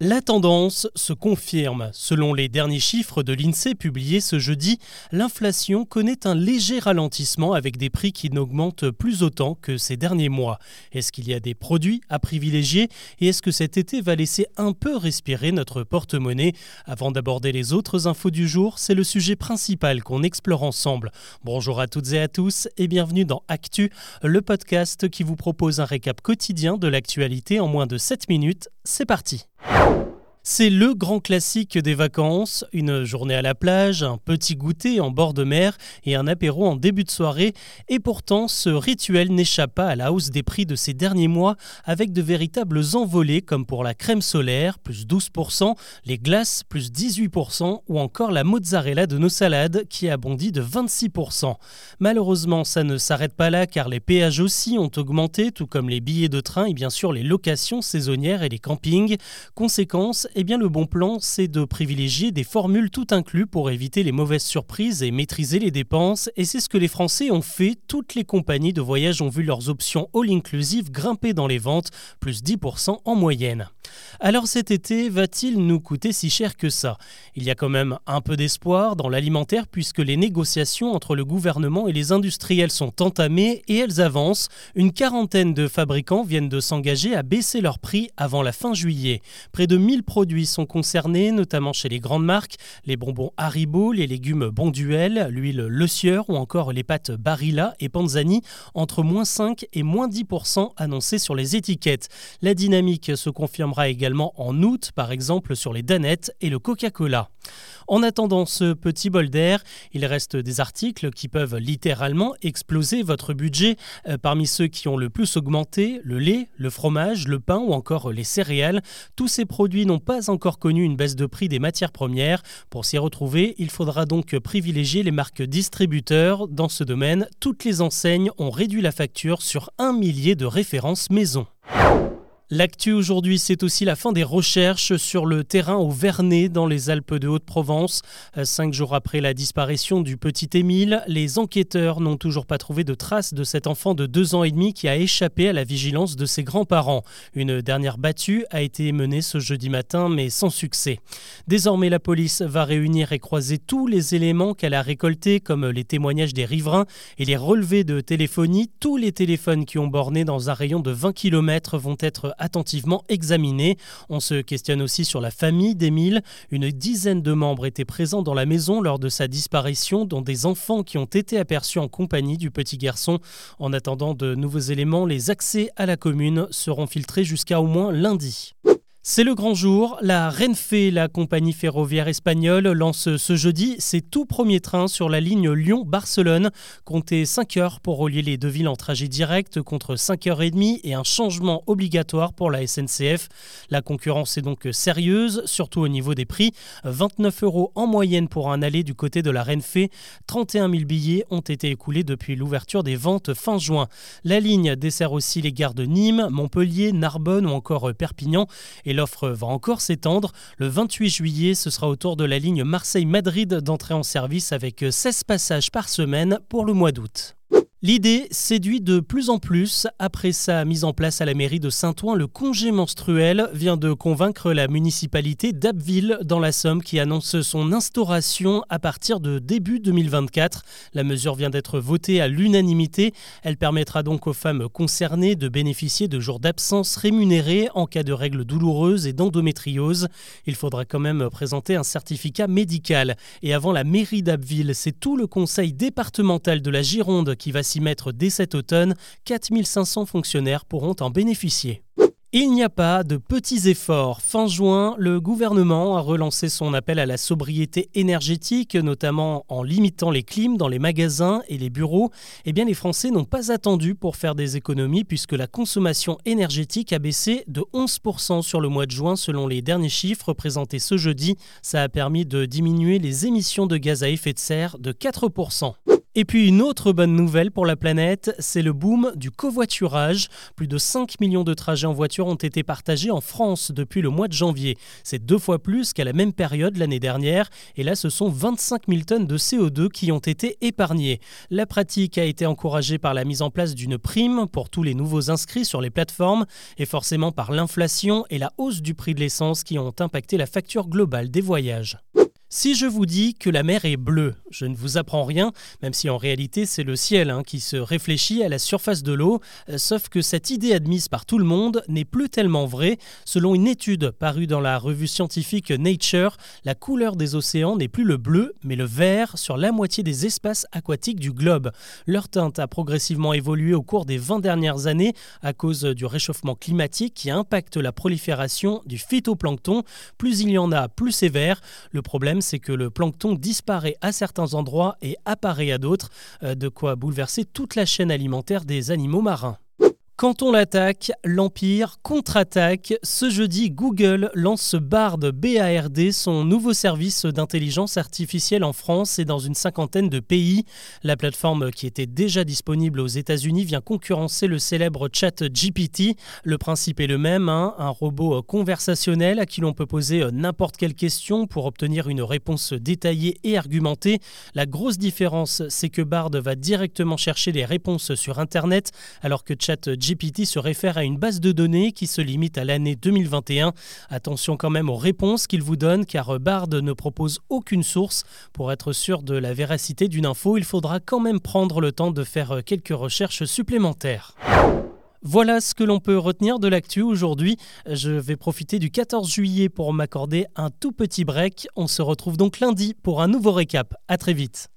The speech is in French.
La tendance se confirme. Selon les derniers chiffres de l'INSEE publiés ce jeudi, l'inflation connaît un léger ralentissement avec des prix qui n'augmentent plus autant que ces derniers mois. Est-ce qu'il y a des produits à privilégier et est-ce que cet été va laisser un peu respirer notre porte-monnaie? Avant d'aborder les autres infos du jour, c'est le sujet principal qu'on explore ensemble. Bonjour à toutes et à tous et bienvenue dans Actu, le podcast qui vous propose un récap quotidien de l'actualité en moins de 7 minutes. C'est parti. C'est le grand classique des vacances, une journée à la plage, un petit goûter en bord de mer et un apéro en début de soirée. Et pourtant, ce rituel n'échappe pas à la hausse des prix de ces derniers mois avec de véritables envolées comme pour la crème solaire, plus 12%, les glaces, plus 18% ou encore la mozzarella de nos salades qui a bondi de 26%. Malheureusement, ça ne s'arrête pas là car les péages aussi ont augmenté, tout comme les billets de train et bien sûr les locations saisonnières et les campings. Conséquence, eh bien le bon plan, c'est de privilégier des formules tout inclus pour éviter les mauvaises surprises et maîtriser les dépenses. Et c'est ce que les Français ont fait. Toutes les compagnies de voyage ont vu leurs options all-inclusive grimper dans les ventes, plus 10% en moyenne. Alors cet été, va-t-il nous coûter si cher que ça? Il y a quand même un peu d'espoir dans l'alimentaire puisque les négociations entre le gouvernement et les industriels sont entamées et elles avancent. Une quarantaine de fabricants viennent de s'engager à baisser leurs prix avant la fin juillet. Près de 1000 produits sont concernés, notamment chez les grandes marques, les bonbons Haribo, les légumes Bonduel, l'huile Le Sieur ou encore les pâtes Barilla et Panzani, entre moins 5 et moins 10% annoncés sur les étiquettes. La dynamique se confirmera également en août, par exemple sur les Danettes et le Coca-Cola. En attendant ce petit bol d'air, il reste des articles qui peuvent littéralement exploser votre budget. Euh, parmi ceux qui ont le plus augmenté, le lait, le fromage, le pain ou encore les céréales. Tous ces produits n'ont pas encore connu une baisse de prix des matières premières. Pour s'y retrouver, il faudra donc privilégier les marques distributeurs. Dans ce domaine, toutes les enseignes ont réduit la facture sur un millier de références maison. L'actu aujourd'hui, c'est aussi la fin des recherches sur le terrain au Vernet dans les Alpes de Haute-Provence. Euh, cinq jours après la disparition du petit Émile, les enquêteurs n'ont toujours pas trouvé de traces de cet enfant de deux ans et demi qui a échappé à la vigilance de ses grands-parents. Une dernière battue a été menée ce jeudi matin, mais sans succès. Désormais, la police va réunir et croiser tous les éléments qu'elle a récoltés, comme les témoignages des riverains et les relevés de téléphonie. Tous les téléphones qui ont borné dans un rayon de 20 km vont être attentivement examiné. On se questionne aussi sur la famille d'Émile. Une dizaine de membres étaient présents dans la maison lors de sa disparition, dont des enfants qui ont été aperçus en compagnie du petit garçon. En attendant de nouveaux éléments, les accès à la commune seront filtrés jusqu'à au moins lundi. C'est le grand jour. La Renfe, la compagnie ferroviaire espagnole, lance ce jeudi ses tout premiers trains sur la ligne Lyon-Barcelone. Comptez 5 heures pour relier les deux villes en trajet direct contre 5 heures et demie et un changement obligatoire pour la SNCF. La concurrence est donc sérieuse, surtout au niveau des prix. 29 euros en moyenne pour un aller du côté de la Renfe. 31 000 billets ont été écoulés depuis l'ouverture des ventes fin juin. La ligne dessert aussi les gares de Nîmes, Montpellier, Narbonne ou encore Perpignan. L'offre va encore s'étendre. Le 28 juillet, ce sera au tour de la ligne Marseille-Madrid d'entrer en service avec 16 passages par semaine pour le mois d'août. L'idée séduit de plus en plus. Après sa mise en place à la mairie de Saint-Ouen, le congé menstruel vient de convaincre la municipalité d'Abbeville dans la Somme qui annonce son instauration à partir de début 2024. La mesure vient d'être votée à l'unanimité. Elle permettra donc aux femmes concernées de bénéficier de jours d'absence rémunérés en cas de règles douloureuses et d'endométriose. Il faudra quand même présenter un certificat médical. Et avant la mairie d'Abbeville, c'est tout le conseil départemental de la Gironde qui va s'y mettre dès cet automne, 4500 fonctionnaires pourront en bénéficier. Il n'y a pas de petits efforts. Fin juin, le gouvernement a relancé son appel à la sobriété énergétique, notamment en limitant les clims dans les magasins et les bureaux. Eh bien, les Français n'ont pas attendu pour faire des économies puisque la consommation énergétique a baissé de 11% sur le mois de juin selon les derniers chiffres présentés ce jeudi. Ça a permis de diminuer les émissions de gaz à effet de serre de 4%. Et puis une autre bonne nouvelle pour la planète, c'est le boom du covoiturage. Plus de 5 millions de trajets en voiture ont été partagés en France depuis le mois de janvier. C'est deux fois plus qu'à la même période l'année dernière. Et là, ce sont 25 000 tonnes de CO2 qui ont été épargnées. La pratique a été encouragée par la mise en place d'une prime pour tous les nouveaux inscrits sur les plateformes et forcément par l'inflation et la hausse du prix de l'essence qui ont impacté la facture globale des voyages. Si je vous dis que la mer est bleue, je ne vous apprends rien, même si en réalité c'est le ciel hein, qui se réfléchit à la surface de l'eau, euh, sauf que cette idée admise par tout le monde n'est plus tellement vraie. Selon une étude parue dans la revue scientifique Nature, la couleur des océans n'est plus le bleu, mais le vert sur la moitié des espaces aquatiques du globe. Leur teinte a progressivement évolué au cours des 20 dernières années à cause du réchauffement climatique qui impacte la prolifération du phytoplancton. Plus il y en a, plus c'est vert. Le problème c'est que le plancton disparaît à certains endroits et apparaît à d'autres, euh, de quoi bouleverser toute la chaîne alimentaire des animaux marins. Quand on l'attaque, l'Empire contre-attaque. Ce jeudi, Google lance Bard BARD, son nouveau service d'intelligence artificielle en France et dans une cinquantaine de pays. La plateforme qui était déjà disponible aux États-Unis vient concurrencer le célèbre chat GPT. Le principe est le même, hein, un robot conversationnel à qui l'on peut poser n'importe quelle question pour obtenir une réponse détaillée et argumentée. La grosse différence, c'est que Bard va directement chercher les réponses sur Internet alors que chat GPT se réfère à une base de données qui se limite à l'année 2021. Attention quand même aux réponses qu'il vous donne car Bard ne propose aucune source. Pour être sûr de la véracité d'une info, il faudra quand même prendre le temps de faire quelques recherches supplémentaires. Voilà ce que l'on peut retenir de l'actu aujourd'hui. Je vais profiter du 14 juillet pour m'accorder un tout petit break. On se retrouve donc lundi pour un nouveau récap. À très vite.